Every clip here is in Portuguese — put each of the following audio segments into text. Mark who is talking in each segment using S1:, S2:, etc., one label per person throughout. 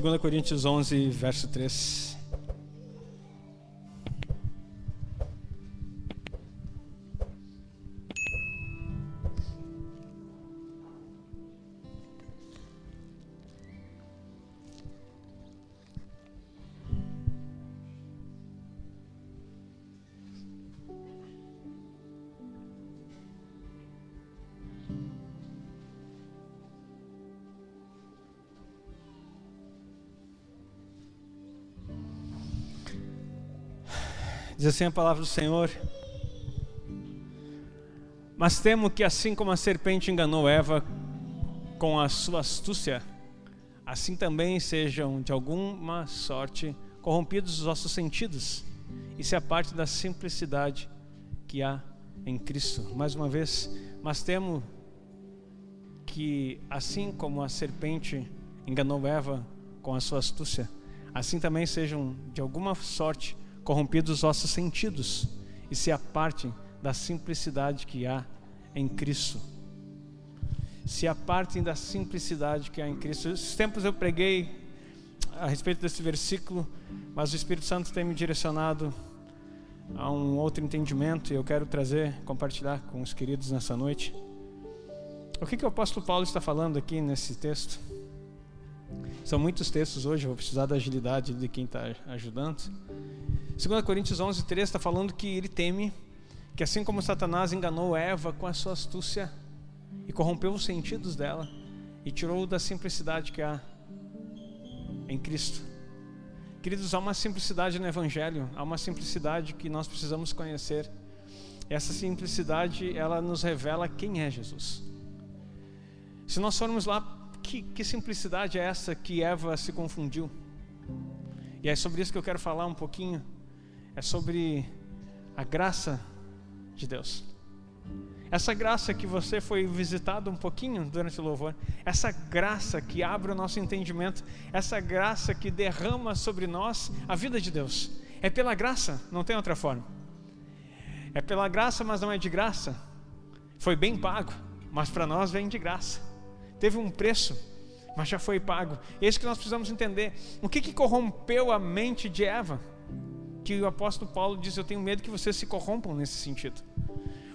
S1: 2 Coríntios 11, verso 3. Assim a palavra do Senhor. Mas temo que assim como a serpente enganou Eva com a sua astúcia, assim também sejam de alguma sorte corrompidos os vossos sentidos e se aparte da simplicidade que há em Cristo. Mais uma vez, mas temo que assim como a serpente enganou Eva com a sua astúcia, assim também sejam de alguma sorte corrompidos os vossos sentidos e se apartem da simplicidade que há em Cristo. Se apartem da simplicidade que há em Cristo. Esses tempos eu preguei a respeito desse versículo, mas o Espírito Santo tem me direcionado a um outro entendimento e eu quero trazer, compartilhar com os queridos nessa noite. O que, que o apóstolo Paulo está falando aqui nesse texto? São muitos textos hoje, eu vou precisar da agilidade de quem está ajudando. 2 Coríntios 11, 3 está falando que ele teme que assim como Satanás enganou Eva com a sua astúcia e corrompeu os sentidos dela e tirou da simplicidade que há em Cristo. Queridos, há uma simplicidade no Evangelho, há uma simplicidade que nós precisamos conhecer. Essa simplicidade, ela nos revela quem é Jesus. Se nós formos lá, que, que simplicidade é essa que Eva se confundiu? E é sobre isso que eu quero falar um pouquinho é sobre a graça de Deus. Essa graça que você foi visitado um pouquinho durante o louvor, essa graça que abre o nosso entendimento, essa graça que derrama sobre nós a vida de Deus. É pela graça, não tem outra forma. É pela graça, mas não é de graça. Foi bem pago, mas para nós vem de graça. Teve um preço, mas já foi pago. É isso que nós precisamos entender. O que, que corrompeu a mente de Eva? Que o apóstolo Paulo diz: Eu tenho medo que vocês se corrompam nesse sentido.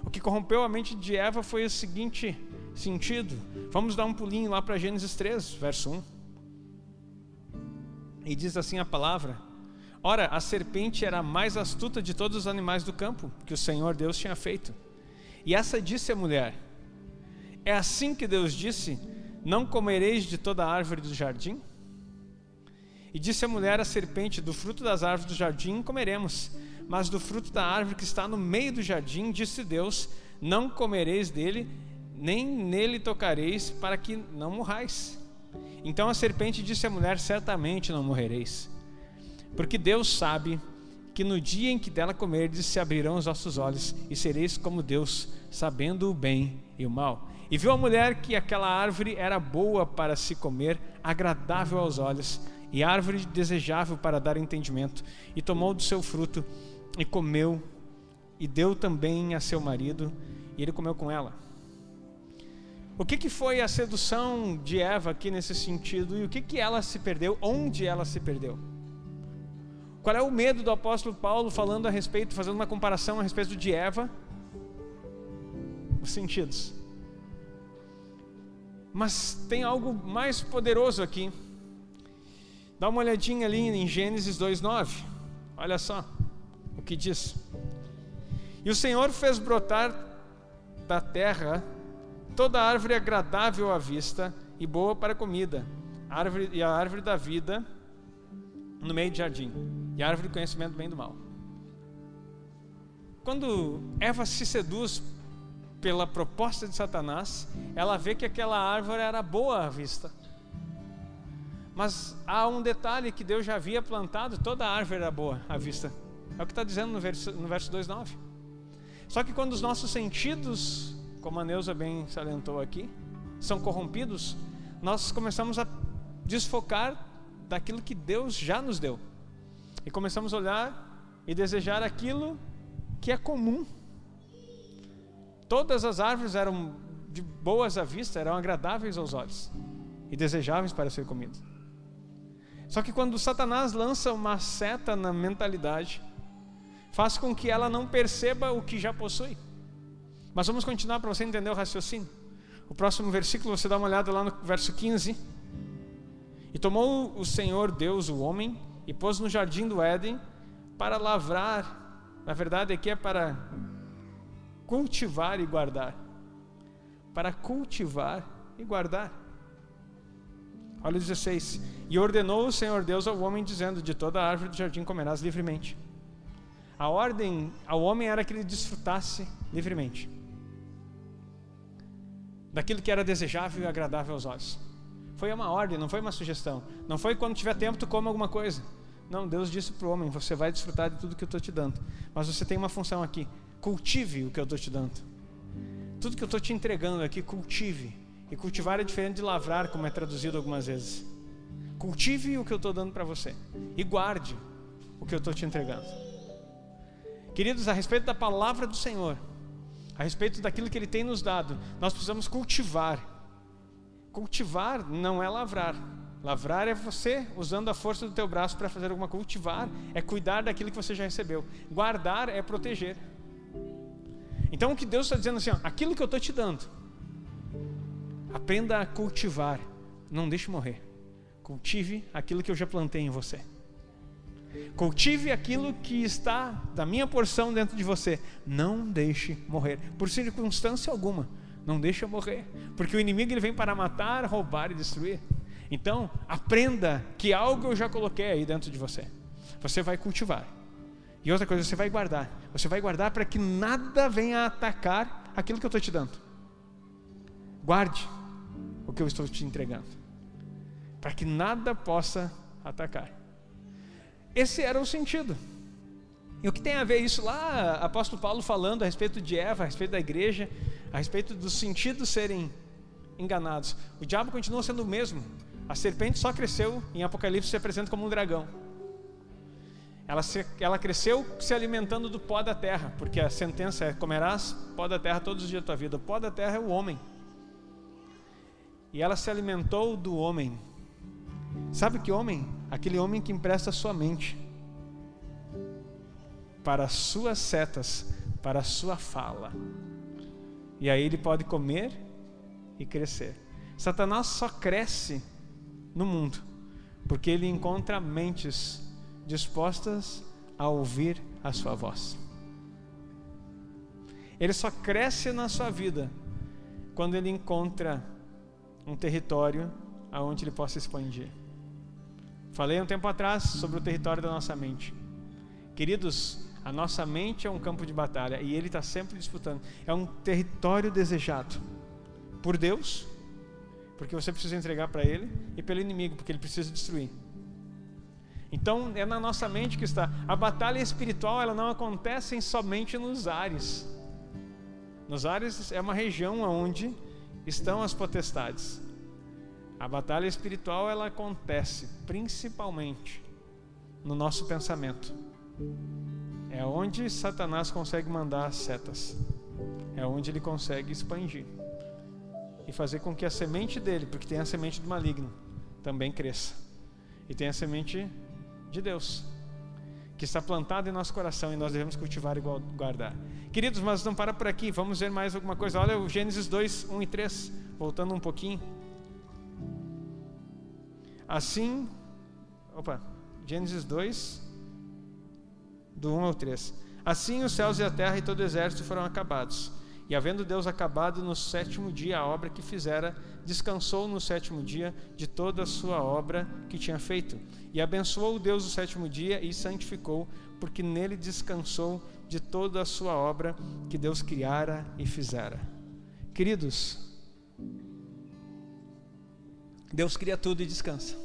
S1: O que corrompeu a mente de Eva foi o seguinte sentido. Vamos dar um pulinho lá para Gênesis 3, verso 1. E diz assim a palavra: Ora, a serpente era a mais astuta de todos os animais do campo que o Senhor Deus tinha feito. E essa disse a mulher: É assim que Deus disse: Não comereis de toda árvore do jardim? E disse a mulher à serpente: Do fruto das árvores do jardim comeremos, mas do fruto da árvore que está no meio do jardim, disse Deus: Não comereis dele, nem nele tocareis, para que não morrais. Então a serpente disse à mulher: Certamente não morrereis, porque Deus sabe que no dia em que dela comerdes se abrirão os vossos olhos e sereis como Deus, sabendo o bem e o mal. E viu a mulher que aquela árvore era boa para se comer, agradável aos olhos e árvore desejável para dar entendimento, e tomou do seu fruto e comeu, e deu também a seu marido, e ele comeu com ela. O que, que foi a sedução de Eva aqui nesse sentido, e o que, que ela se perdeu, onde ela se perdeu? Qual é o medo do apóstolo Paulo falando a respeito, fazendo uma comparação a respeito de Eva? Os sentidos. Mas tem algo mais poderoso aqui. Dá uma olhadinha ali em Gênesis 2:9. Olha só o que diz. E o Senhor fez brotar da terra toda árvore agradável à vista e boa para comida, árvore, e a árvore da vida no meio do jardim, e a árvore do conhecimento do bem e do mal. Quando Eva se seduz pela proposta de Satanás, ela vê que aquela árvore era boa à vista. Mas há um detalhe que Deus já havia plantado, toda a árvore era boa à vista. É o que está dizendo no verso, no verso 2,9. Só que quando os nossos sentidos, como a Neuza bem salientou aqui, são corrompidos, nós começamos a desfocar daquilo que Deus já nos deu. E começamos a olhar e desejar aquilo que é comum. Todas as árvores eram de boas à vista, eram agradáveis aos olhos e desejáveis para ser comidas. Só que quando Satanás lança uma seta na mentalidade, faz com que ela não perceba o que já possui. Mas vamos continuar para você entender o raciocínio. O próximo versículo, você dá uma olhada lá no verso 15. E tomou o Senhor Deus o homem e pôs no jardim do Éden para lavrar. Na verdade, aqui é para cultivar e guardar. Para cultivar e guardar. Olha o 16. E ordenou o Senhor Deus ao homem, dizendo: De toda a árvore do jardim comerás livremente. A ordem ao homem era que ele desfrutasse livremente daquilo que era desejável e agradável aos olhos. Foi uma ordem, não foi uma sugestão. Não foi quando tiver tempo tu come alguma coisa. Não, Deus disse para o homem: você vai desfrutar de tudo que eu estou te dando. Mas você tem uma função aqui: cultive o que eu estou te dando. Tudo que eu estou te entregando aqui, cultive. E cultivar é diferente de lavrar, como é traduzido algumas vezes. Cultive o que eu estou dando para você. E guarde o que eu estou te entregando. Queridos, a respeito da palavra do Senhor, a respeito daquilo que Ele tem nos dado, nós precisamos cultivar. Cultivar não é lavrar. Lavrar é você usando a força do teu braço para fazer alguma. Cultivar é cuidar daquilo que você já recebeu. Guardar é proteger. Então o que Deus está dizendo assim, ó, aquilo que eu estou te dando, aprenda a cultivar, não deixe morrer. Cultive aquilo que eu já plantei em você. Cultive aquilo que está da minha porção dentro de você. Não deixe morrer, por circunstância alguma. Não deixe morrer, porque o inimigo ele vem para matar, roubar e destruir. Então, aprenda que algo eu já coloquei aí dentro de você. Você vai cultivar. E outra coisa, você vai guardar. Você vai guardar para que nada venha atacar aquilo que eu estou te dando. Guarde o que eu estou te entregando. Para que nada possa atacar. Esse era o sentido. E o que tem a ver isso lá, apóstolo Paulo falando a respeito de Eva, a respeito da igreja, a respeito dos sentidos serem enganados. O diabo continua sendo o mesmo. A serpente só cresceu, em Apocalipse se apresenta como um dragão. Ela, se, ela cresceu se alimentando do pó da terra, porque a sentença é: comerás pó da terra todos os dias da tua vida. O pó da terra é o homem. E ela se alimentou do homem. Sabe que homem? Aquele homem que empresta sua mente para as suas setas, para sua fala. E aí ele pode comer e crescer. Satanás só cresce no mundo porque ele encontra mentes dispostas a ouvir a sua voz. Ele só cresce na sua vida quando ele encontra um território aonde ele possa expandir. Falei um tempo atrás sobre o território da nossa mente. Queridos, a nossa mente é um campo de batalha e ele está sempre disputando. É um território desejado por Deus, porque você precisa entregar para Ele, e pelo inimigo, porque ele precisa destruir. Então é na nossa mente que está. A batalha espiritual ela não acontece somente nos ares. Nos ares é uma região onde estão as potestades. A batalha espiritual ela acontece principalmente no nosso pensamento. É onde Satanás consegue mandar as setas. É onde ele consegue expandir e fazer com que a semente dele, porque tem a semente do maligno, também cresça. E tem a semente de Deus, que está plantada em nosso coração e nós devemos cultivar e guardar. Queridos, mas não para por aqui, vamos ver mais alguma coisa. Olha o Gênesis 2, 1 e 3, voltando um pouquinho. Assim, opa, Gênesis 2, do 1 ao 3. Assim os céus e a terra e todo o exército foram acabados. E havendo Deus acabado no sétimo dia a obra que fizera, descansou no sétimo dia de toda a sua obra que tinha feito. E abençoou Deus o sétimo dia e santificou, porque nele descansou de toda a sua obra que Deus criara e fizera. Queridos, Deus cria tudo e descansa.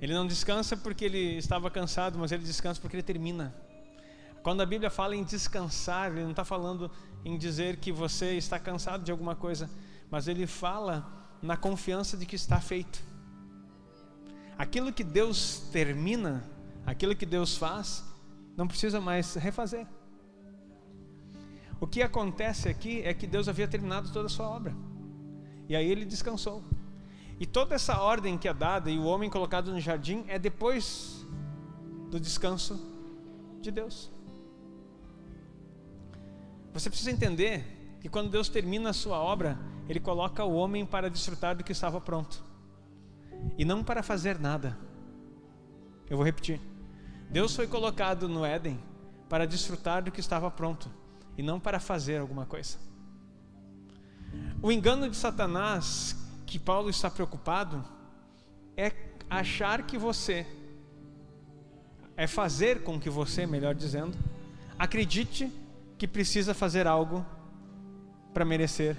S1: Ele não descansa porque ele estava cansado, mas ele descansa porque ele termina. Quando a Bíblia fala em descansar, ele não está falando em dizer que você está cansado de alguma coisa, mas ele fala na confiança de que está feito. Aquilo que Deus termina, aquilo que Deus faz, não precisa mais refazer. O que acontece aqui é que Deus havia terminado toda a sua obra. E aí ele descansou. E toda essa ordem que é dada e o homem colocado no jardim é depois do descanso de Deus. Você precisa entender que quando Deus termina a sua obra, Ele coloca o homem para desfrutar do que estava pronto e não para fazer nada. Eu vou repetir. Deus foi colocado no Éden para desfrutar do que estava pronto e não para fazer alguma coisa. O engano de Satanás que Paulo está preocupado é achar que você, é fazer com que você, melhor dizendo, acredite que precisa fazer algo para merecer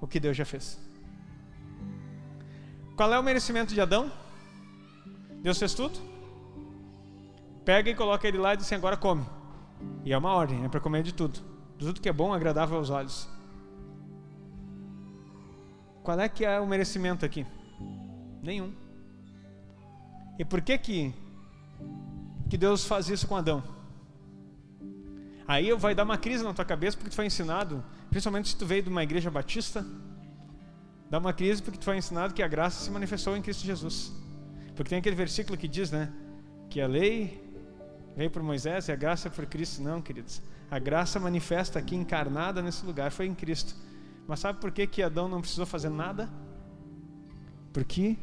S1: o que Deus já fez. Qual é o merecimento de Adão? Deus fez tudo? Pega e coloca ele lá e diz assim: agora come. E é uma ordem, é para comer de tudo. De tudo que é bom, agradável aos olhos. Qual é que é o merecimento aqui? Nenhum. E por que que, que Deus faz isso com Adão? Aí vai dar uma crise na tua cabeça porque tu foi ensinado, principalmente se tu veio de uma igreja batista, dá uma crise porque tu foi ensinado que a graça se manifestou em Cristo Jesus. Porque tem aquele versículo que diz, né, que a lei veio por Moisés e a graça por Cristo. Não, queridos. A graça manifesta aqui encarnada nesse lugar foi em Cristo. Mas sabe por que, que Adão não precisou fazer nada? Porque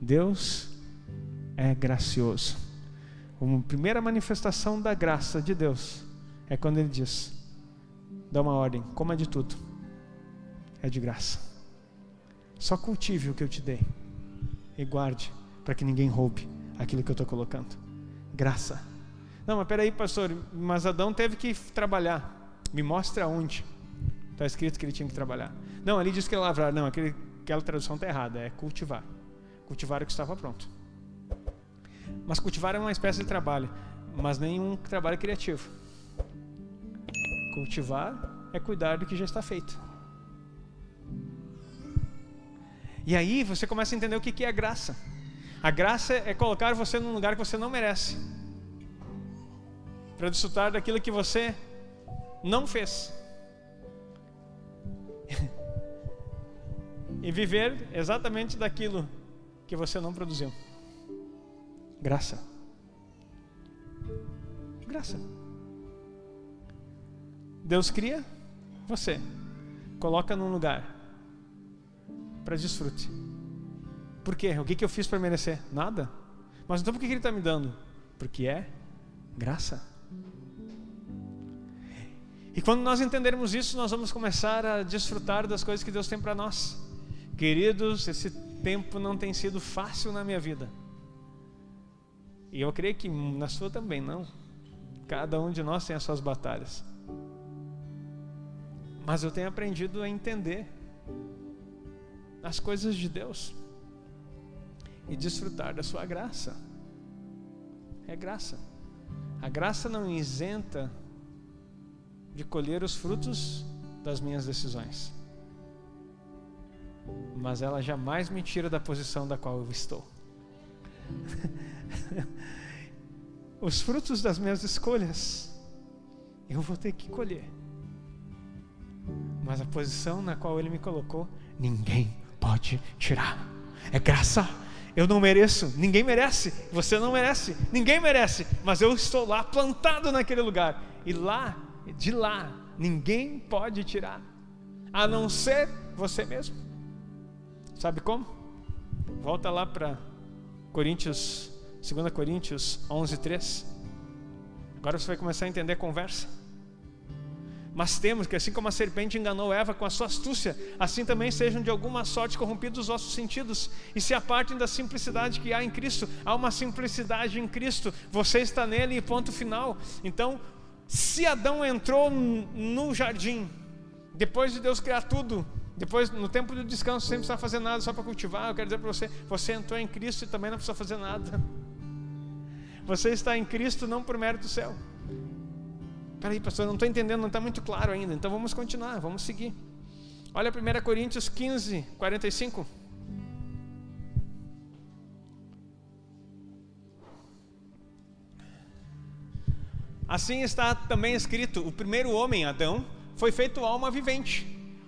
S1: Deus é gracioso. A primeira manifestação da graça de Deus é quando Ele diz: dá uma ordem, coma de tudo, é de graça. Só cultive o que eu te dei e guarde para que ninguém roube aquilo que eu estou colocando. Graça. Não, mas peraí, pastor, mas Adão teve que trabalhar. Me mostra onde. Está escrito que ele tinha que trabalhar. Não, ali diz que ele lavrar. Não, aquele, aquela tradução está errada. É cultivar. Cultivar o que estava pronto. Mas cultivar é uma espécie de trabalho, mas nenhum trabalho criativo. Cultivar é cuidar do que já está feito. E aí você começa a entender o que é a graça. A graça é colocar você num lugar que você não merece, para desfrutar daquilo que você não fez. e viver exatamente daquilo que você não produziu. Graça. Graça. Deus cria você, coloca num lugar para desfrute. Por quê? O que, que eu fiz para merecer? Nada. Mas então por que, que Ele está me dando? Porque é graça. E quando nós entendermos isso, nós vamos começar a desfrutar das coisas que Deus tem para nós. Queridos, esse tempo não tem sido fácil na minha vida. E eu creio que na sua também não. Cada um de nós tem as suas batalhas. Mas eu tenho aprendido a entender as coisas de Deus e desfrutar da sua graça. É graça. A graça não isenta de colher os frutos das minhas decisões. Mas ela jamais me tira da posição da qual eu estou. os frutos das minhas escolhas eu vou ter que colher. Mas a posição na qual ele me colocou, ninguém pode tirar. É graça. Eu não mereço, ninguém merece, você não merece, ninguém merece, mas eu estou lá plantado naquele lugar. E lá de lá ninguém pode tirar, a não ser você mesmo. Sabe como? Volta lá para Coríntios, 2 Coríntios 11, 3. Agora você vai começar a entender a conversa. Mas temos que, assim como a serpente enganou Eva com a sua astúcia, assim também sejam de alguma sorte corrompidos os vossos sentidos e se apartem da simplicidade que há em Cristo. Há uma simplicidade em Cristo, você está nele e ponto final. Então, se Adão entrou no jardim, depois de Deus criar tudo, depois no tempo do descanso, sem precisar fazer nada, só para cultivar, eu quero dizer para você: você entrou em Cristo e também não precisa fazer nada. Você está em Cristo não por mérito céu. Peraí, pastor, não estou entendendo, não está muito claro ainda. Então vamos continuar, vamos seguir. Olha 1 Coríntios 15, 45. Assim está também escrito: o primeiro homem, Adão, foi feito alma vivente.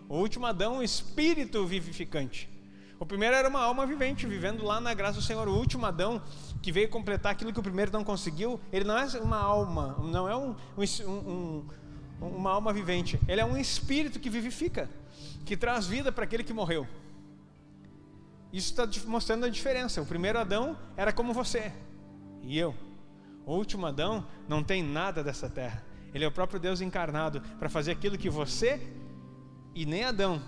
S1: O último Adão, espírito vivificante. O primeiro era uma alma vivente, vivendo lá na graça do Senhor. O último Adão, que veio completar aquilo que o primeiro não conseguiu, ele não é uma alma, não é um, um, um, uma alma vivente. Ele é um espírito que vivifica, que traz vida para aquele que morreu. Isso está mostrando a diferença. O primeiro Adão era como você e eu. O último Adão não tem nada dessa terra. Ele é o próprio Deus encarnado para fazer aquilo que você e nem Adão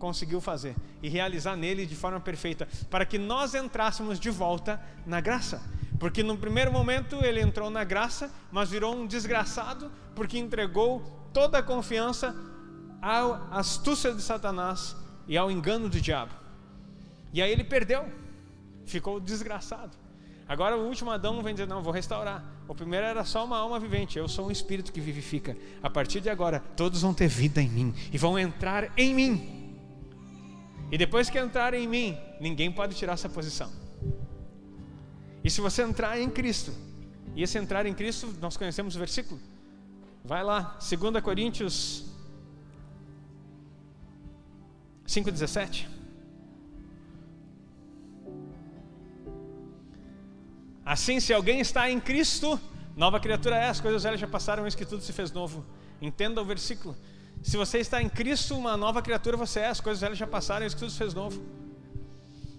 S1: conseguiu fazer e realizar nele de forma perfeita, para que nós entrássemos de volta na graça. Porque no primeiro momento ele entrou na graça, mas virou um desgraçado, porque entregou toda a confiança à astúcia de Satanás e ao engano do diabo. E aí ele perdeu, ficou desgraçado. Agora o último Adão vem dizer: Não, vou restaurar. O primeiro era só uma alma vivente, eu sou um espírito que vivifica. A partir de agora, todos vão ter vida em mim e vão entrar em mim. E depois que entrarem em mim, ninguém pode tirar essa posição. E se você entrar em Cristo, e esse entrar em Cristo, nós conhecemos o versículo. Vai lá, 2 Coríntios 5,17. Assim, se alguém está em Cristo, nova criatura é, as coisas velhas já passaram, eis que tudo se fez novo. Entenda o versículo. Se você está em Cristo, uma nova criatura você é, as coisas velhas já passaram, eis que tudo se fez novo.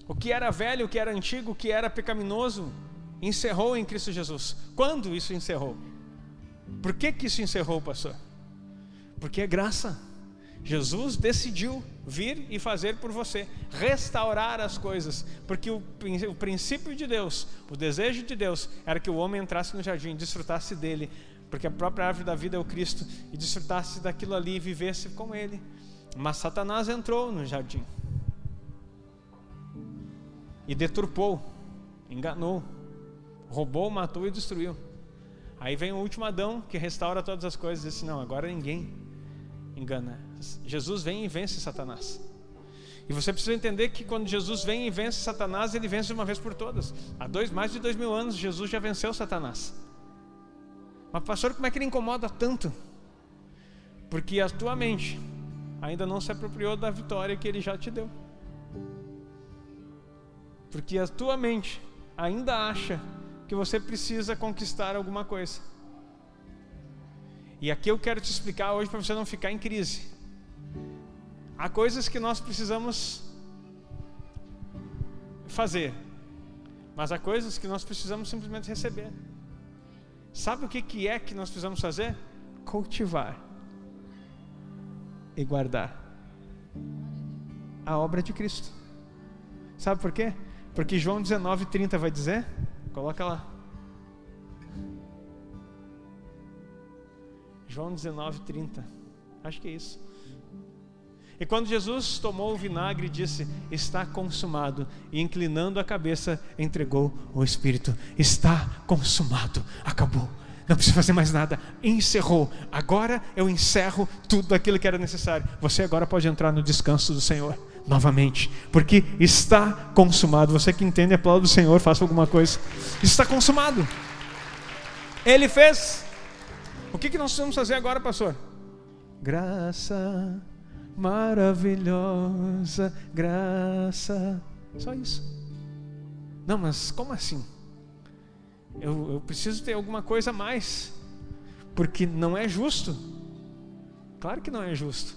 S1: O que era velho, o que era antigo, o que era pecaminoso, encerrou em Cristo Jesus. Quando isso encerrou? Por que, que isso encerrou, pastor? Porque é graça. Jesus decidiu vir e fazer por você, restaurar as coisas, porque o, o, princípio de Deus, o desejo de Deus, era que o homem entrasse no jardim, desfrutasse dele, porque a própria árvore da vida é o Cristo, e desfrutasse daquilo ali e vivesse com ele. Mas Satanás entrou no jardim e deturpou, enganou, roubou, matou e destruiu. Aí vem o último Adão que restaura todas as coisas e disse: Não, agora ninguém engana Jesus vem e vence Satanás. E você precisa entender que quando Jesus vem e vence Satanás, ele vence de uma vez por todas. Há dois, mais de dois mil anos, Jesus já venceu Satanás. Mas, pastor, como é que ele incomoda tanto? Porque a tua mente ainda não se apropriou da vitória que ele já te deu. Porque a tua mente ainda acha que você precisa conquistar alguma coisa. E aqui eu quero te explicar hoje para você não ficar em crise. Há coisas que nós precisamos fazer, mas há coisas que nós precisamos simplesmente receber. Sabe o que, que é que nós precisamos fazer? Cultivar e guardar a obra de Cristo. Sabe por quê? Porque João 19:30 vai dizer, coloca lá. João 19:30. Acho que é isso. E quando Jesus tomou o vinagre disse: Está consumado, e inclinando a cabeça, entregou o Espírito. Está consumado, acabou. Não precisa fazer mais nada, encerrou. Agora eu encerro tudo aquilo que era necessário. Você agora pode entrar no descanso do Senhor novamente, porque está consumado. Você que entende, aplauda do Senhor, faça alguma coisa. Está consumado. Ele fez. O que, que nós vamos fazer agora, pastor? Graça maravilhosa graça. Só isso. Não, mas como assim? Eu, eu preciso ter alguma coisa a mais, porque não é justo. Claro que não é justo.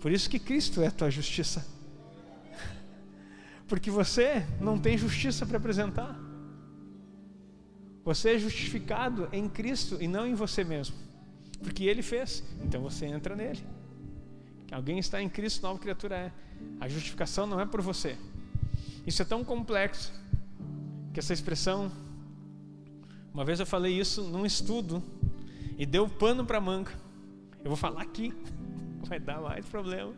S1: Por isso que Cristo é a tua justiça. Porque você não tem justiça para apresentar. Você é justificado em Cristo e não em você mesmo. Porque Ele fez, então você entra nele. Alguém está em Cristo, nova criatura é. A justificação não é por você. Isso é tão complexo que essa expressão. Uma vez eu falei isso num estudo e deu pano para manga. Eu vou falar aqui, vai dar mais problema.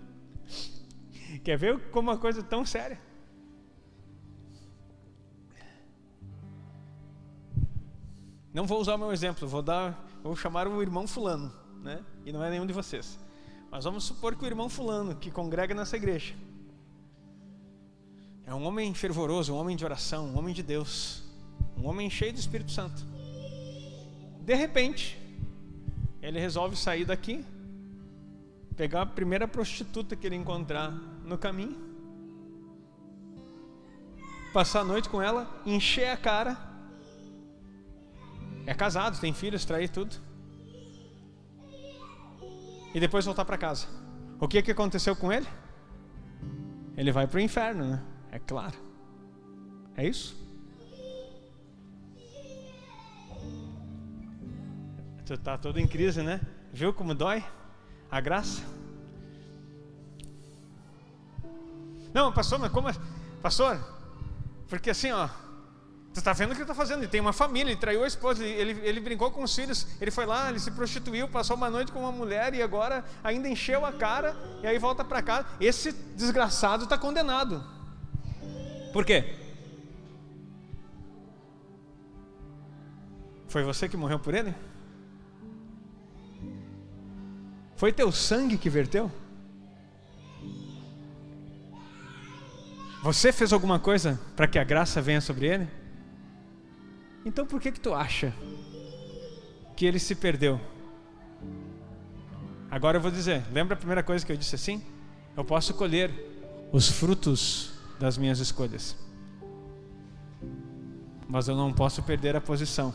S1: Quer ver como uma coisa tão séria? Não vou usar o meu exemplo, vou dar, vou chamar o irmão fulano, né? E não é nenhum de vocês. Mas vamos supor que o irmão fulano, que congrega nessa igreja, é um homem fervoroso, um homem de oração, um homem de Deus, um homem cheio do Espírito Santo. De repente, ele resolve sair daqui, pegar a primeira prostituta que ele encontrar no caminho passar a noite com ela, encher a cara. É casado, tem filhos, trair tudo. E depois voltar para casa. O que, que aconteceu com ele? Ele vai para o inferno, né? É claro. É isso? Tu tá todo em crise, né? Viu como dói? A graça? Não, pastor, mas como. É? Pastor, porque assim, ó. Tu está vendo o que ele está fazendo? Ele tem uma família, ele traiu a esposa, ele, ele, ele, brincou com os filhos, ele foi lá, ele se prostituiu, passou uma noite com uma mulher e agora ainda encheu a cara e aí volta para casa. Esse desgraçado está condenado. Por quê? Foi você que morreu por ele? Foi teu sangue que verteu? Você fez alguma coisa para que a graça venha sobre ele? Então por que que tu acha que ele se perdeu? Agora eu vou dizer, lembra a primeira coisa que eu disse assim? Eu posso colher os frutos das minhas escolhas. Mas eu não posso perder a posição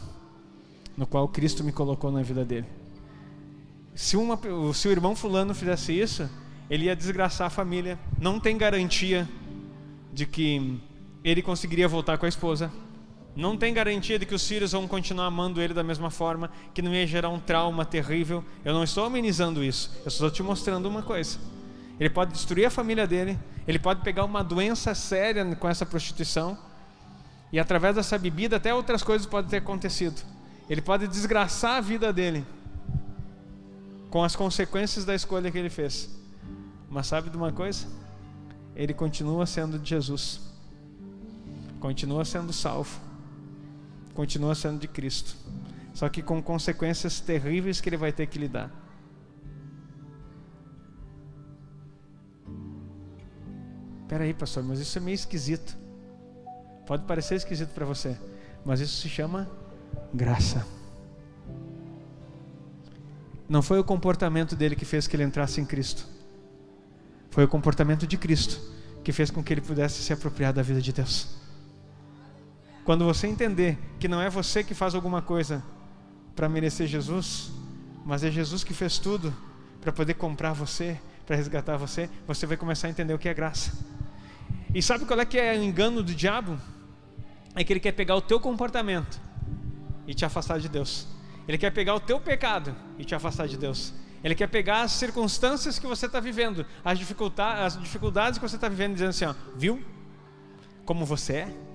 S1: no qual Cristo me colocou na vida dele. Se, uma, se o irmão fulano fizesse isso, ele ia desgraçar a família. Não tem garantia de que ele conseguiria voltar com a esposa. Não tem garantia de que os filhos vão continuar amando ele da mesma forma, que não ia gerar um trauma terrível. Eu não estou amenizando isso, eu estou te mostrando uma coisa. Ele pode destruir a família dele, ele pode pegar uma doença séria com essa prostituição, e através dessa bebida até outras coisas podem ter acontecido. Ele pode desgraçar a vida dele com as consequências da escolha que ele fez. Mas sabe de uma coisa? Ele continua sendo de Jesus, continua sendo salvo, continua sendo de Cristo, só que com consequências terríveis que ele vai ter que lidar. Espera aí, pastor, mas isso é meio esquisito. Pode parecer esquisito para você, mas isso se chama graça. Não foi o comportamento dele que fez que ele entrasse em Cristo. Foi o comportamento de Cristo que fez com que ele pudesse se apropriar da vida de Deus. Quando você entender que não é você que faz alguma coisa para merecer Jesus, mas é Jesus que fez tudo para poder comprar você, para resgatar você, você vai começar a entender o que é graça. E sabe qual é que é o engano do diabo? É que ele quer pegar o teu comportamento e te afastar de Deus. Ele quer pegar o teu pecado e te afastar de Deus. Ele quer pegar as circunstâncias que você está vivendo, as dificuldades, as dificuldades que você está vivendo, dizendo assim: ó, viu como você é?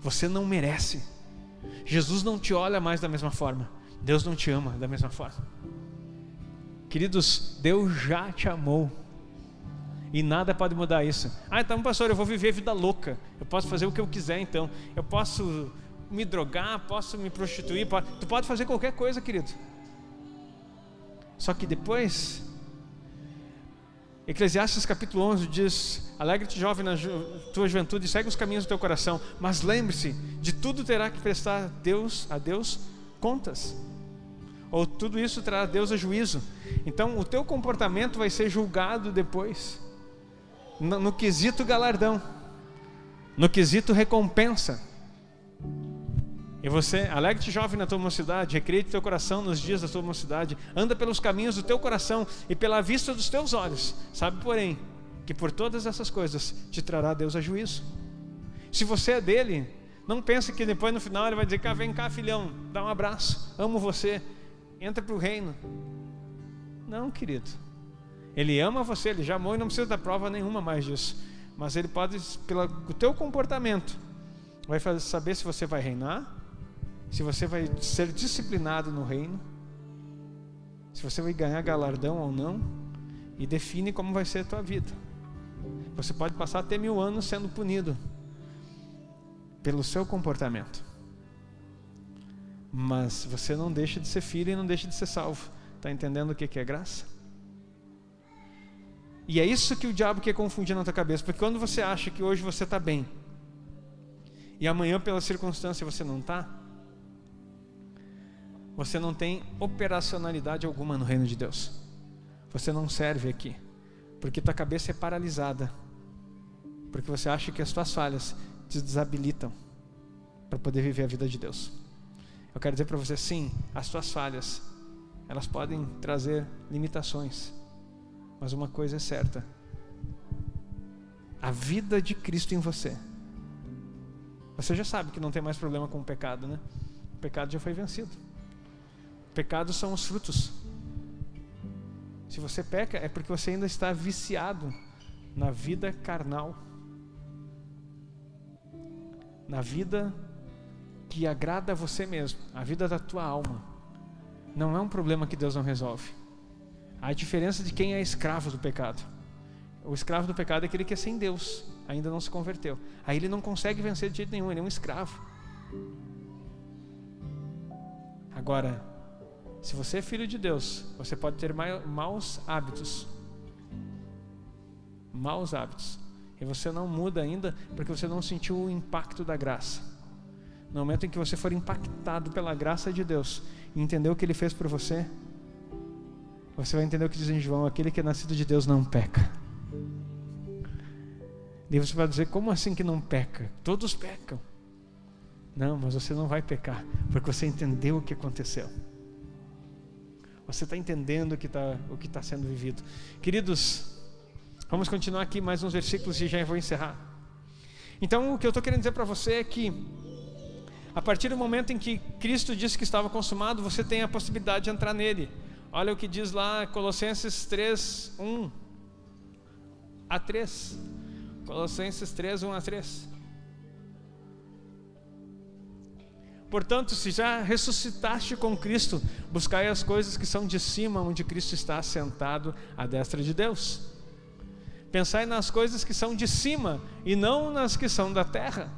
S1: Você não merece. Jesus não te olha mais da mesma forma. Deus não te ama da mesma forma. Queridos, Deus já te amou. E nada pode mudar isso. Ah, então, pastor, eu vou viver vida louca. Eu posso fazer o que eu quiser, então. Eu posso me drogar, posso me prostituir, pode, tu pode fazer qualquer coisa, querido. Só que depois, Eclesiastes capítulo 11 diz: Alegre-te, jovem, na ju tua juventude, segue os caminhos do teu coração, mas lembre-se, de tudo terá que prestar Deus, a Deus contas. Ou tudo isso trará a Deus a juízo. Então, o teu comportamento vai ser julgado depois, no, no quesito galardão, no quesito recompensa. E você, alegre-te jovem na tua mocidade, recreie teu coração nos dias da tua mocidade, anda pelos caminhos do teu coração e pela vista dos teus olhos. Sabe, porém, que por todas essas coisas te trará Deus a juízo. Se você é dele, não pense que depois no final ele vai dizer: cá, vem cá, filhão, dá um abraço, amo você, entra para o reino. Não, querido. Ele ama você, ele já amou e não precisa dar prova nenhuma mais disso. Mas ele pode, pelo teu comportamento, vai saber se você vai reinar se você vai ser disciplinado no reino, se você vai ganhar galardão ou não, e define como vai ser a tua vida. Você pode passar até mil anos sendo punido pelo seu comportamento, mas você não deixa de ser filho e não deixa de ser salvo. Está entendendo o que é graça? E é isso que o diabo quer confundir na tua cabeça, porque quando você acha que hoje você está bem, e amanhã pela circunstância você não está, você não tem operacionalidade alguma no reino de Deus. Você não serve aqui, porque tua cabeça é paralisada. Porque você acha que as suas falhas te desabilitam para poder viver a vida de Deus. Eu quero dizer para você, sim, as suas falhas, elas podem trazer limitações, mas uma coisa é certa: a vida de Cristo em você. Você já sabe que não tem mais problema com o pecado, né? O pecado já foi vencido. Pecados são os frutos. Se você peca, é porque você ainda está viciado na vida carnal, na vida que agrada a você mesmo, a vida da tua alma. Não é um problema que Deus não resolve. A diferença de quem é escravo do pecado. O escravo do pecado é aquele que é sem Deus, ainda não se converteu. Aí ele não consegue vencer de jeito nenhum, ele é um escravo. Agora, se você é filho de Deus, você pode ter maus hábitos. Maus hábitos. E você não muda ainda porque você não sentiu o impacto da graça. No momento em que você for impactado pela graça de Deus e entender o que Ele fez por você, você vai entender o que diz em João: aquele que é nascido de Deus não peca. E você vai dizer: como assim que não peca? Todos pecam. Não, mas você não vai pecar, porque você entendeu o que aconteceu. Você está entendendo o que está tá sendo vivido. Queridos, vamos continuar aqui mais uns versículos e já vou encerrar. Então, o que eu estou querendo dizer para você é que, a partir do momento em que Cristo disse que estava consumado, você tem a possibilidade de entrar nele. Olha o que diz lá Colossenses 3, 1 a 3. Colossenses 3, 1 a 3. Portanto, se já ressuscitaste com Cristo, buscai as coisas que são de cima, onde Cristo está assentado à destra de Deus. Pensai nas coisas que são de cima e não nas que são da terra.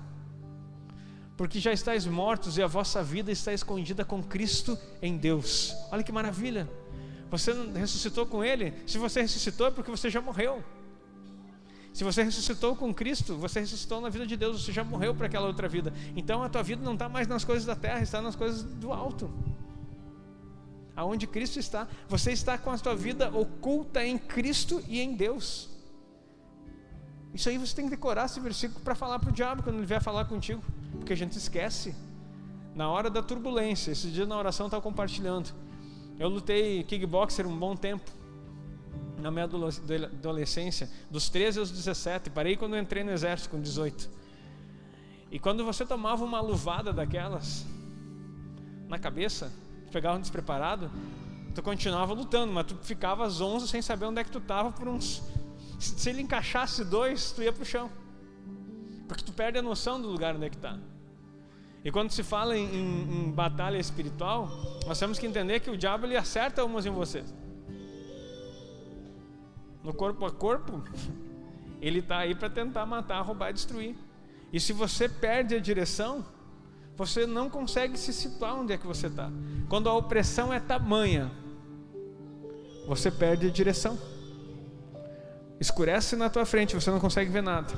S1: Porque já estáis mortos e a vossa vida está escondida com Cristo em Deus. Olha que maravilha! Você ressuscitou com Ele. Se você ressuscitou é porque você já morreu. Se você ressuscitou com Cristo, você ressuscitou na vida de Deus, você já morreu para aquela outra vida. Então a tua vida não está mais nas coisas da terra, está nas coisas do alto. Aonde Cristo está, você está com a tua vida oculta em Cristo e em Deus. Isso aí você tem que decorar esse versículo para falar para o diabo quando ele vier falar contigo, porque a gente esquece. Na hora da turbulência, esse dia na oração estava compartilhando. Eu lutei kickboxer um bom tempo na minha adolescência, dos 13 aos 17, parei quando entrei no exército com 18. E quando você tomava uma luvada daquelas na cabeça, pegava um despreparado, tu continuava lutando, mas tu ficava às 11 sem saber onde é que tu estava por uns se ele encaixasse dois, tu ia pro chão. Porque tu perde a noção do lugar onde é que está. E quando se fala em, em, em, batalha espiritual, nós temos que entender que o diabo ele acerta umas em vocês no corpo a corpo, ele está aí para tentar matar, roubar destruir. E se você perde a direção, você não consegue se situar onde é que você está. Quando a opressão é tamanha, você perde a direção. Escurece na tua frente, você não consegue ver nada.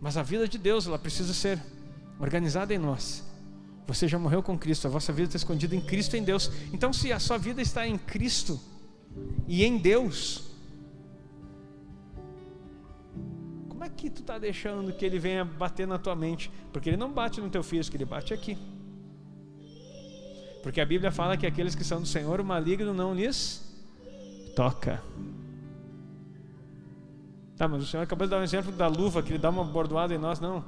S1: Mas a vida de Deus, ela precisa ser organizada em nós. Você já morreu com Cristo, a vossa vida está escondida em Cristo em Deus. Então, se a sua vida está em Cristo, e em Deus. Como é que tu está deixando que ele venha bater na tua mente? Porque ele não bate no teu físico, ele bate aqui. Porque a Bíblia fala que aqueles que são do Senhor, o maligno não lhes toca. Tá, mas o Senhor acabou de dar um exemplo da luva que ele dá uma bordoada em nós. Não.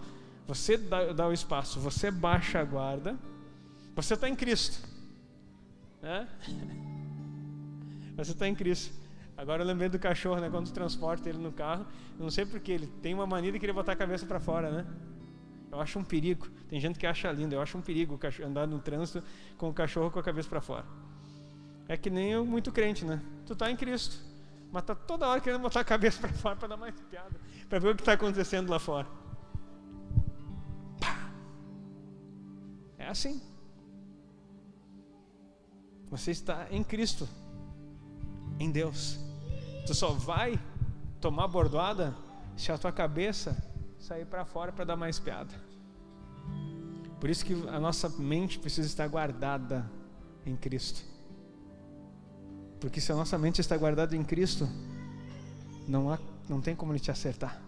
S1: Você dá, dá o espaço, você baixa a guarda, você está em Cristo. É? Mas você está em Cristo. Agora eu lembrei do cachorro, né? Quando transporta ele no carro, eu não sei porquê, ele tem uma mania de querer botar a cabeça para fora, né? Eu acho um perigo. Tem gente que acha lindo, eu acho um perigo andar no trânsito com o cachorro com a cabeça para fora. É que nem eu muito crente, né? Tu está em Cristo, mas tá toda hora querendo botar a cabeça para fora para dar mais piada, para ver o que está acontecendo lá fora. Pá. É assim. Você está em Cristo em Deus. Tu só vai tomar bordoada se a tua cabeça sair para fora para dar mais piada. Por isso que a nossa mente precisa estar guardada em Cristo. Porque se a nossa mente está guardada em Cristo, não há não tem como ele te acertar.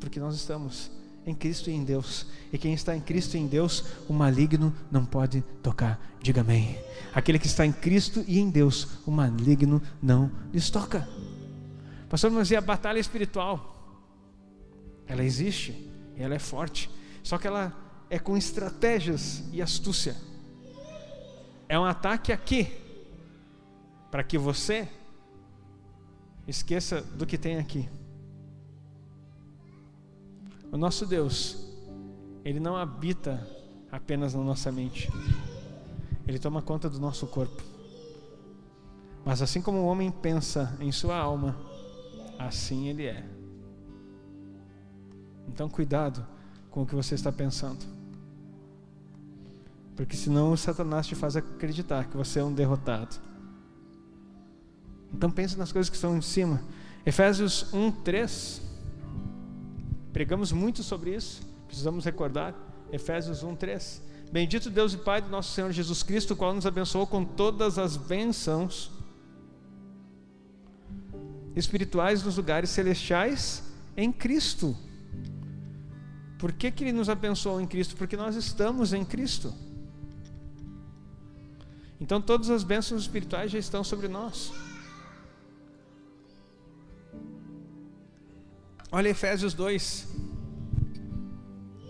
S1: Porque nós estamos em Cristo e em Deus. E quem está em Cristo e em Deus, o maligno não pode tocar. Diga amém. Aquele que está em Cristo e em Deus, o maligno não lhes toca. Pastor, mas e a batalha espiritual? Ela existe, ela é forte. Só que ela é com estratégias e astúcia. É um ataque aqui, para que você esqueça do que tem aqui. O nosso Deus, Ele não habita apenas na nossa mente, Ele toma conta do nosso corpo. Mas assim como o homem pensa em sua alma, assim ele é. Então, cuidado com o que você está pensando. Porque senão o Satanás te faz acreditar que você é um derrotado. Então pense nas coisas que estão em cima. Efésios 1, 3. Pregamos muito sobre isso, precisamos recordar. Efésios 1, 3. Bendito Deus e Pai do nosso Senhor Jesus Cristo, o qual nos abençoou com todas as bênçãos espirituais nos lugares celestiais em Cristo. Por que, que Ele nos abençoou em Cristo? Porque nós estamos em Cristo. Então todas as bênçãos espirituais já estão sobre nós. Olha Efésios 2,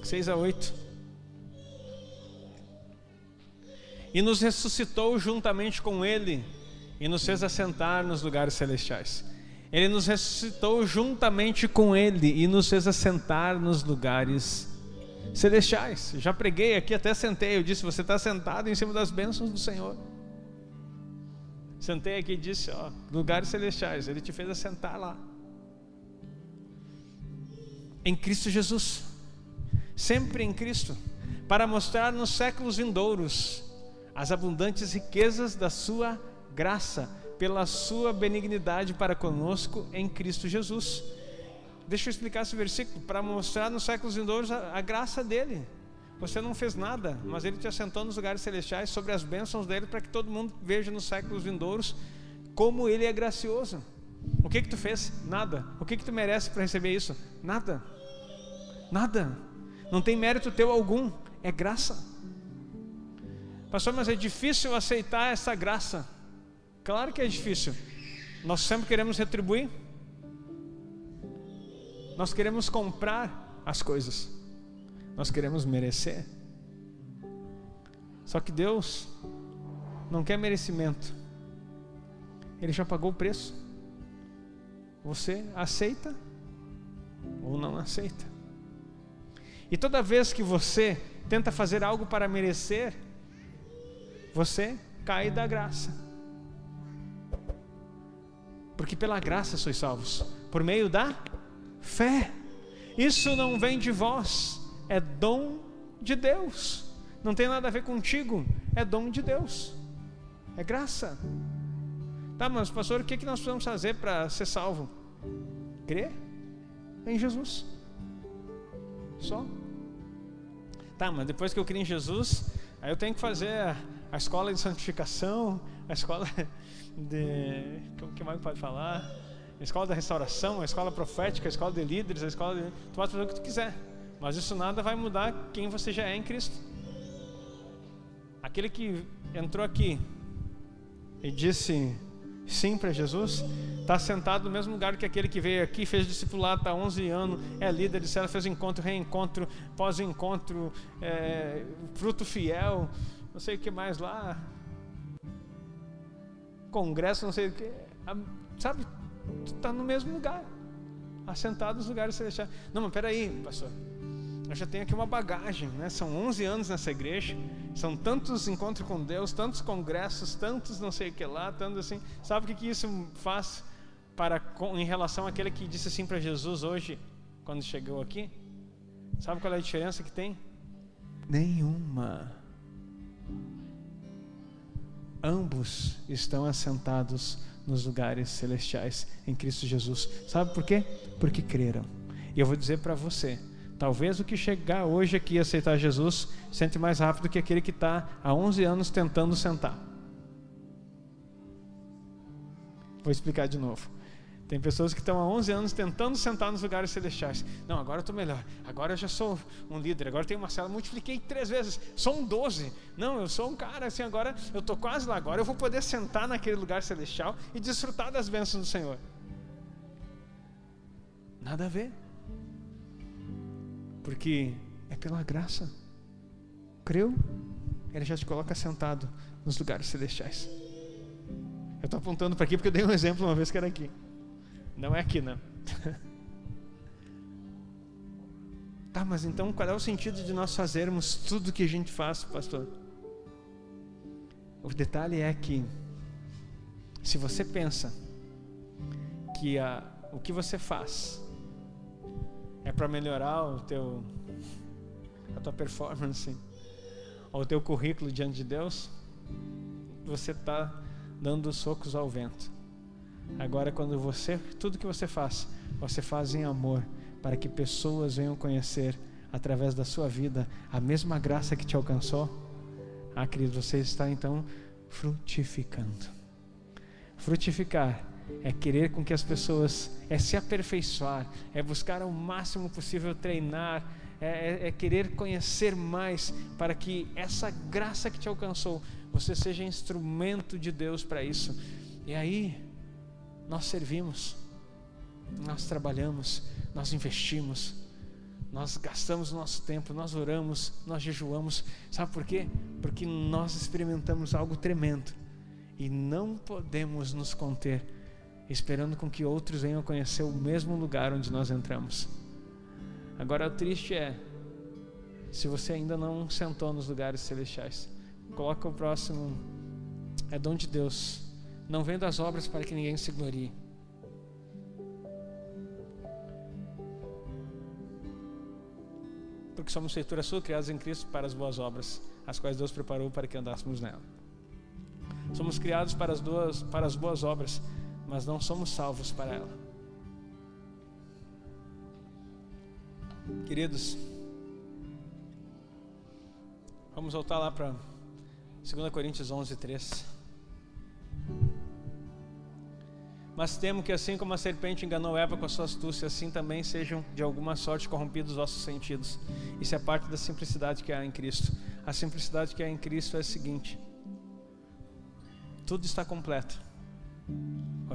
S1: 6 a 8. E nos ressuscitou juntamente com Ele e nos fez assentar nos lugares celestiais. Ele nos ressuscitou juntamente com Ele e nos fez assentar nos lugares celestiais. Já preguei aqui, até sentei. Eu disse: Você está sentado em cima das bênçãos do Senhor. Sentei aqui e disse: Ó, lugares celestiais. Ele te fez assentar lá em Cristo Jesus, sempre em Cristo, para mostrar nos séculos vindouros as abundantes riquezas da Sua graça, pela Sua benignidade para conosco em Cristo Jesus. Deixa eu explicar esse versículo, para mostrar nos séculos vindouros a, a graça dele. Você não fez nada, mas ele te assentou nos lugares celestiais sobre as bênçãos dele para que todo mundo veja nos séculos vindouros como ele é gracioso. O que que tu fez? Nada. O que que tu merece para receber isso? Nada. Nada. Não tem mérito teu algum. É graça. Pastor, mas é difícil aceitar essa graça. Claro que é difícil. Nós sempre queremos retribuir. Nós queremos comprar as coisas. Nós queremos merecer. Só que Deus não quer merecimento. Ele já pagou o preço. Você aceita ou não aceita? E toda vez que você tenta fazer algo para merecer, você cai da graça. Porque pela graça sois salvos, por meio da fé. Isso não vem de vós, é dom de Deus. Não tem nada a ver contigo, é dom de Deus. É graça. Tá, mas pastor, o que, que nós precisamos fazer para ser salvo? Crer em Jesus. Só. Tá, mas depois que eu criei em Jesus, aí eu tenho que fazer a, escola de santificação, a escola de. O que mais pode falar? A escola da restauração, a escola profética, a escola de líderes, a escola de. Tu pode fazer o que tu quiser, mas isso nada vai mudar quem você já é em Cristo. Aquele que entrou aqui e disse sim para Jesus, está sentado no mesmo lugar que aquele que veio aqui, fez discipulado, está 11 anos, é líder de célula, fez encontro, reencontro, pós-encontro, é, fruto fiel, não sei o que mais lá, congresso, não sei o que, sabe, está no mesmo lugar, assentado nos lugares celestiais. Não, mas peraí, pastor eu já tenho aqui uma bagagem, né? São 11 anos nessa igreja, são tantos encontros com Deus, tantos congressos, tantos não sei o que lá, tanto assim. Sabe o que, que isso faz para em relação àquele que disse assim para Jesus hoje, quando chegou aqui? Sabe qual é a diferença que tem? Nenhuma. Ambos estão assentados nos lugares celestiais em Cristo Jesus. Sabe por quê? Porque creram. E eu vou dizer para você, Talvez o que chegar hoje aqui e aceitar Jesus sente mais rápido que aquele que está há 11 anos tentando sentar. Vou explicar de novo. Tem pessoas que estão há 11 anos tentando sentar nos lugares celestiais. Não, agora eu estou melhor. Agora eu já sou um líder. Agora eu tenho uma cela. Multipliquei três vezes. Sou um 12. Não, eu sou um cara assim. Agora eu estou quase lá. Agora eu vou poder sentar naquele lugar celestial e desfrutar das bênçãos do Senhor. Nada a ver. Porque é pela graça. Creu? Ele já te coloca sentado nos lugares celestiais. Eu estou apontando para aqui porque eu dei um exemplo uma vez que era aqui. Não é aqui, não. tá, mas então qual é o sentido de nós fazermos tudo o que a gente faz, pastor? O detalhe é que, se você pensa que a, o que você faz é para melhorar o teu, a tua performance, o teu currículo diante de Deus, você está dando socos ao vento. Agora, quando você, tudo que você faz, você faz em amor, para que pessoas venham conhecer através da sua vida a mesma graça que te alcançou. Ah, querido, você está então frutificando. Frutificar é querer com que as pessoas, é se aperfeiçoar, é buscar ao máximo possível treinar, é, é, é querer conhecer mais para que essa graça que te alcançou, você seja instrumento de Deus para isso. E aí, nós servimos, nós trabalhamos, nós investimos, nós gastamos o nosso tempo, nós oramos, nós jejuamos. Sabe por quê? Porque nós experimentamos algo tremendo e não podemos nos conter esperando com que outros venham conhecer o mesmo lugar onde nós entramos. Agora, o triste é, se você ainda não sentou nos lugares celestiais, coloca o próximo, é dom de Deus não vem das obras para que ninguém se glorie. Porque somos feitura sua, criados em Cristo para as boas obras, as quais Deus preparou para que andássemos nela. Somos criados para as, duas, para as boas obras, mas não somos salvos para ela. Queridos, vamos voltar lá para 2 Coríntios 11, 3. Mas temo que assim como a serpente enganou Eva com a sua astúcia, assim também sejam de alguma sorte corrompidos os vossos sentidos. Isso é parte da simplicidade que há em Cristo. A simplicidade que há em Cristo é a seguinte: tudo está completo.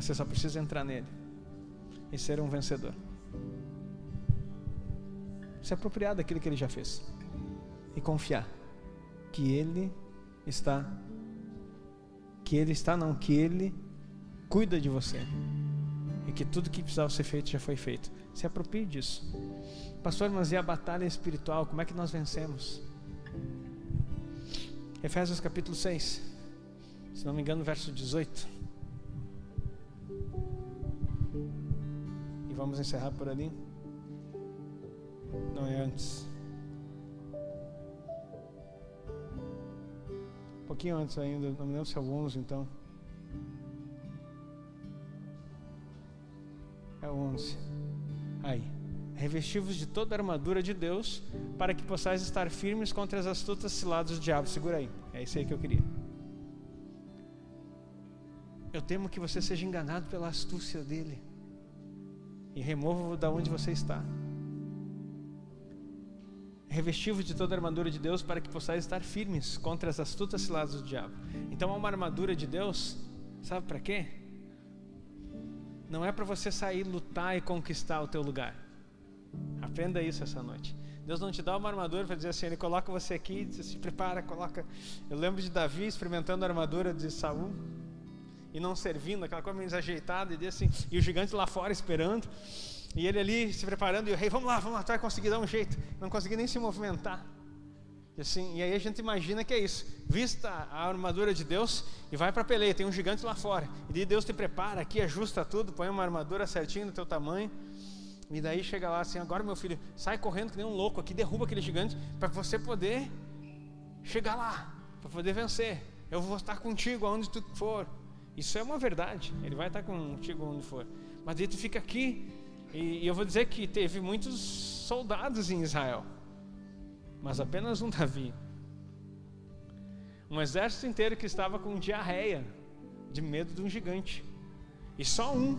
S1: Você só precisa entrar nele e ser um vencedor. Se apropriar daquilo que ele já fez e confiar que ele está que ele está não, que ele cuida de você. E que tudo que precisava ser feito já foi feito. Se aproprie disso. Pastor, mas e a batalha espiritual? Como é que nós vencemos? Efésios capítulo 6. Se não me engano, verso 18. Vamos encerrar por ali. Não é antes. Um pouquinho antes ainda, não me lembro se é o 11 então. É 11. Aí. Revestivos de toda a armadura de Deus, para que possais estar firmes contra as astutas ciladas do diabo. Segura aí. É isso aí que eu queria. Eu temo que você seja enganado pela astúcia dele. E remova-o da onde você está. Revestivos de toda a armadura de Deus, para que possais estar firmes contra as astutas ciladas do diabo. Então, uma armadura de Deus, sabe para quê? não é para você sair lutar e conquistar o teu lugar. Aprenda isso essa noite. Deus não te dá uma armadura para dizer assim, ele coloca você aqui, você se prepara, coloca. Eu lembro de Davi experimentando a armadura de Saul e não servindo, aquela coisa meio desajeitada e assim, e o gigante lá fora esperando. E ele ali se preparando e o rei, vamos lá, vamos lá, tu vai conseguir dar um jeito. Não conseguia nem se movimentar. E, assim, e aí a gente imagina que é isso. Vista a armadura de Deus e vai para a peleia. Tem um gigante lá fora. E Deus te prepara aqui, ajusta tudo, põe uma armadura certinho no teu tamanho. E daí chega lá assim, agora meu filho, sai correndo que nem um louco aqui, derruba aquele gigante para você poder chegar lá, para poder vencer. Eu vou estar contigo aonde tu for. Isso é uma verdade. Ele vai estar contigo onde for. Mas daí tu fica aqui e, e eu vou dizer que teve muitos soldados em Israel mas apenas um Davi. Um exército inteiro que estava com diarreia, de medo de um gigante. E só um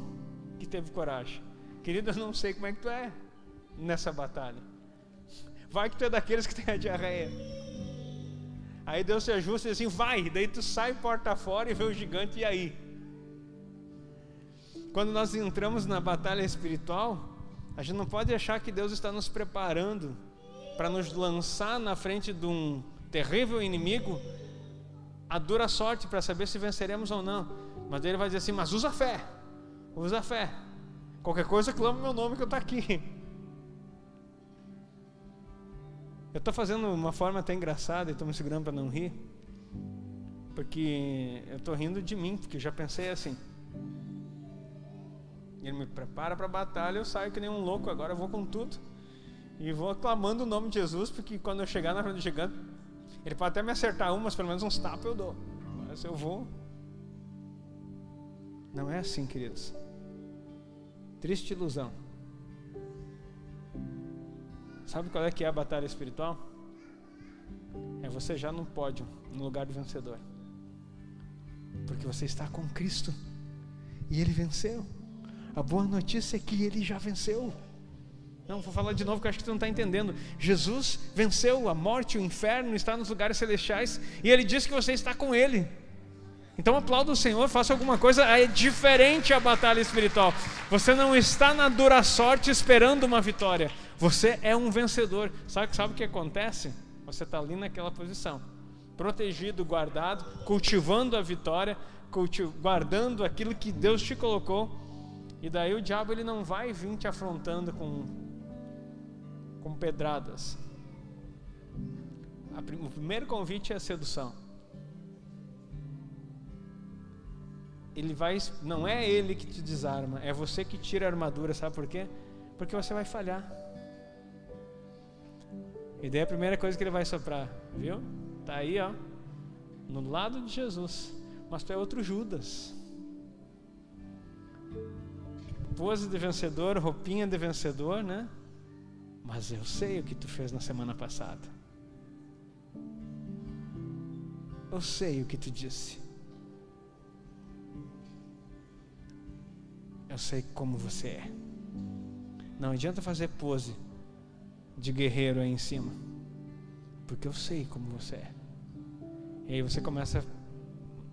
S1: que teve coragem. Querido, eu não sei como é que tu é nessa batalha. Vai que tu é daqueles que tem a diarreia. Aí Deus se ajusta e diz assim: vai. Daí tu sai porta fora e vê o gigante, e aí? Quando nós entramos na batalha espiritual, a gente não pode achar que Deus está nos preparando para nos lançar na frente de um terrível inimigo a dura sorte para saber se venceremos ou não. Mas ele vai dizer assim: mas usa fé, usa fé. Qualquer coisa clama meu nome que eu estou aqui. Eu estou fazendo uma forma até engraçada e estou me segurando para não rir. Porque eu estou rindo de mim, porque já pensei assim. Ele me prepara para a batalha, eu saio que nem um louco, agora eu vou com tudo. E vou aclamando o nome de Jesus, porque quando eu chegar na frente do gigante, ele pode até me acertar umas, pelo menos uns tapas eu dou. Mas eu vou. Não é assim, queridos. Triste ilusão. Sabe qual é que é a batalha espiritual? É você já no pódio, no lugar do vencedor. Porque você está com Cristo. E Ele venceu. A boa notícia é que Ele já venceu. Não, vou falar de novo que acho que tu não está entendendo. Jesus venceu a morte, o inferno, está nos lugares celestiais e Ele diz que você está com Ele. Então aplauda o Senhor, faça alguma coisa. É diferente a batalha espiritual. Você não está na dura sorte esperando uma vitória. Você é um vencedor. Sabe, sabe o que acontece? Você está ali naquela posição, protegido, guardado, cultivando a vitória, guardando aquilo que Deus te colocou. E daí o diabo ele não vai vir te afrontando com com pedradas. O primeiro convite é a sedução. Ele vai, não é ele que te desarma, é você que tira a armadura, sabe por quê? Porque você vai falhar. E daí a primeira coisa que ele vai soprar, viu? Tá aí, ó, no lado de Jesus. Mas tu é outro Judas. Pose de vencedor, roupinha de vencedor, né? Mas eu sei o que tu fez na semana passada. Eu sei o que tu disse. Eu sei como você é. Não adianta fazer pose de guerreiro aí em cima. Porque eu sei como você é. E aí você começa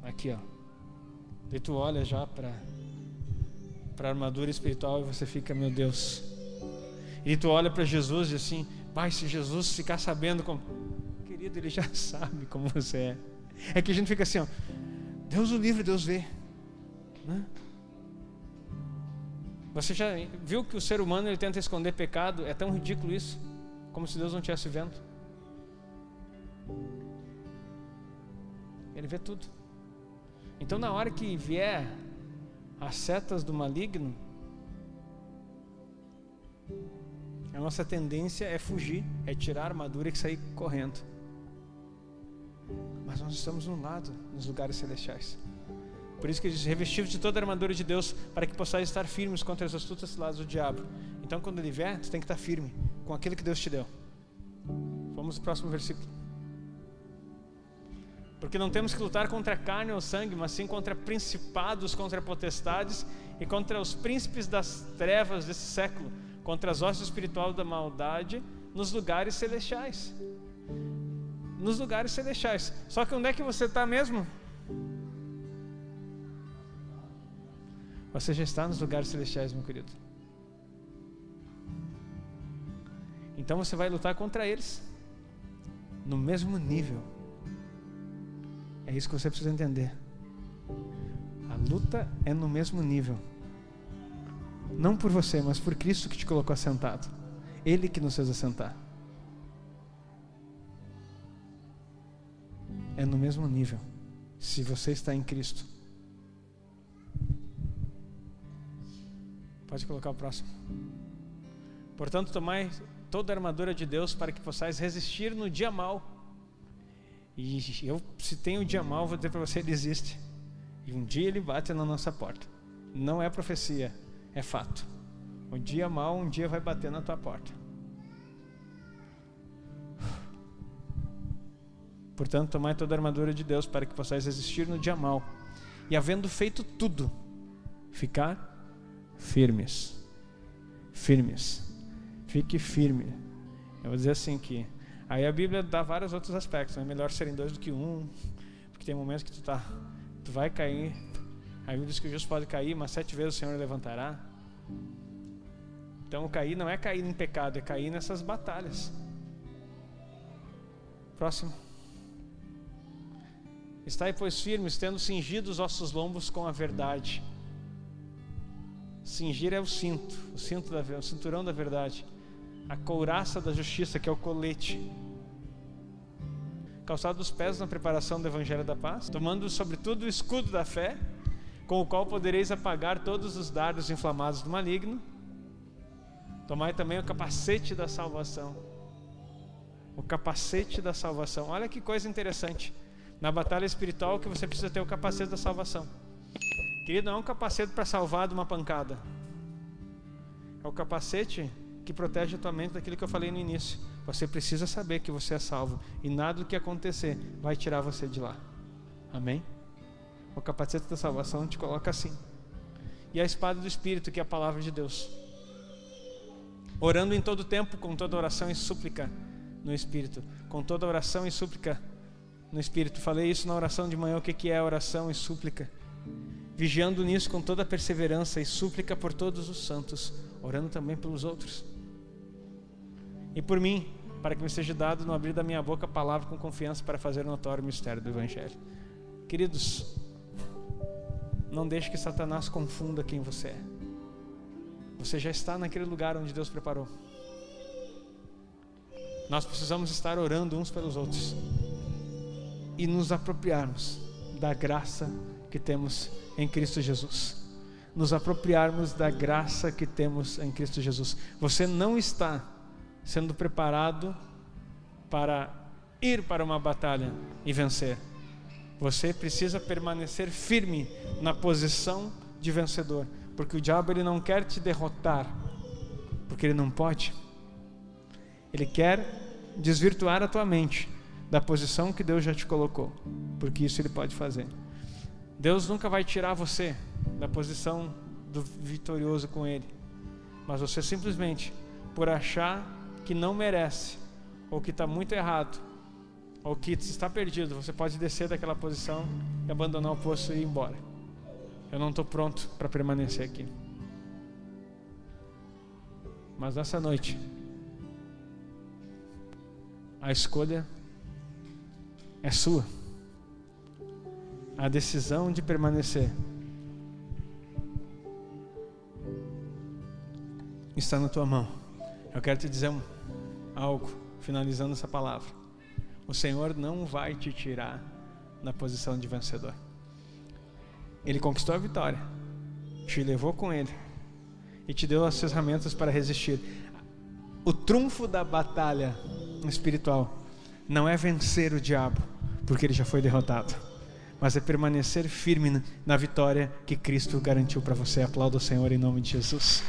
S1: aqui, ó. E tu olha já para para armadura espiritual e você fica, meu Deus, e tu olha para Jesus e assim, pai, se Jesus ficar sabendo como. Querido, ele já sabe como você é. É que a gente fica assim, ó, Deus o livre, Deus vê. Né? Você já viu que o ser humano ele tenta esconder pecado? É tão ridículo isso, como se Deus não estivesse vendo. Ele vê tudo. Então, na hora que vier as setas do maligno, a nossa tendência é fugir, é tirar a armadura e sair correndo. Mas nós estamos no lado, nos lugares celestiais. Por isso que diz: revestidos de toda a armadura de Deus, para que possais estar firmes contra as astutas lados do diabo. Então, quando ele vier, você tem que estar firme com aquilo que Deus te deu. Vamos ao próximo versículo. Porque não temos que lutar contra a carne ou sangue, mas sim contra principados, contra potestades e contra os príncipes das trevas desse século contra as hostes espiritual da maldade nos lugares celestiais. Nos lugares celestiais. Só que onde é que você está mesmo? Você já está nos lugares celestiais, meu querido. Então você vai lutar contra eles no mesmo nível. É isso que você precisa entender. A luta é no mesmo nível. Não por você, mas por Cristo que te colocou assentado. Ele que nos fez assentar. É no mesmo nível. Se você está em Cristo. Pode colocar o próximo. Portanto, tomai toda a armadura de Deus para que possais resistir no dia mal. E eu, se tem o dia mal, vou dizer para você: ele existe. E um dia ele bate na nossa porta. Não é profecia, é fato. O dia mal um dia vai bater na tua porta. Portanto, tomai toda a armadura de Deus para que possais resistir no dia mal. E havendo feito tudo, ficar firmes. Firmes. Fique firme. Eu vou dizer assim que aí a Bíblia dá vários outros aspectos. É melhor serem dois do que um, porque tem momentos que tu tá, tu vai cair. A Bíblia diz que o justo pode cair, mas sete vezes o Senhor levantará. Então, cair não é cair em pecado, é cair nessas batalhas. Próximo. Estai, pois, firmes, tendo cingido os vossos lombos com a verdade. Cingir é o cinto, o cinto da, o cinturão da verdade. A couraça da justiça, que é o colete. Calçado os pés na preparação do evangelho da paz, tomando sobretudo o escudo da fé, com o qual podereis apagar todos os dardos inflamados do maligno Tomai também o capacete da salvação. O capacete da salvação. Olha que coisa interessante. Na batalha espiritual que você precisa ter o capacete da salvação. Querido, não é um capacete para salvar de uma pancada. É o capacete que protege a tua mente daquilo que eu falei no início. Você precisa saber que você é salvo e nada do que acontecer vai tirar você de lá. Amém? O capacete da salvação te coloca assim. E a espada do Espírito, que é a palavra de Deus orando em todo tempo com toda oração e súplica no Espírito, com toda oração e súplica no Espírito. Falei isso na oração de manhã, o que é oração e súplica. Vigiando nisso com toda perseverança e súplica por todos os santos, orando também pelos outros. E por mim, para que me seja dado no abrir da minha boca a palavra com confiança para fazer notório o mistério do Evangelho. Queridos, não deixe que Satanás confunda quem você é. Você já está naquele lugar onde Deus preparou. Nós precisamos estar orando uns pelos outros e nos apropriarmos da graça que temos em Cristo Jesus. Nos apropriarmos da graça que temos em Cristo Jesus. Você não está sendo preparado para ir para uma batalha e vencer. Você precisa permanecer firme na posição de vencedor porque o diabo ele não quer te derrotar, porque ele não pode. Ele quer desvirtuar a tua mente da posição que Deus já te colocou, porque isso ele pode fazer. Deus nunca vai tirar você da posição do vitorioso com ele, mas você simplesmente por achar que não merece ou que está muito errado ou que está perdido, você pode descer daquela posição e abandonar o posto e ir embora. Eu não estou pronto para permanecer aqui. Mas nessa noite, a escolha é sua. A decisão de permanecer está na tua mão. Eu quero te dizer um, algo, finalizando essa palavra. O Senhor não vai te tirar da posição de vencedor. Ele conquistou a vitória, te levou com ele e te deu as ferramentas para resistir. O trunfo da batalha espiritual não é vencer o diabo, porque ele já foi derrotado, mas é permanecer firme na vitória que Cristo garantiu para você. Aplauda o Senhor em nome de Jesus.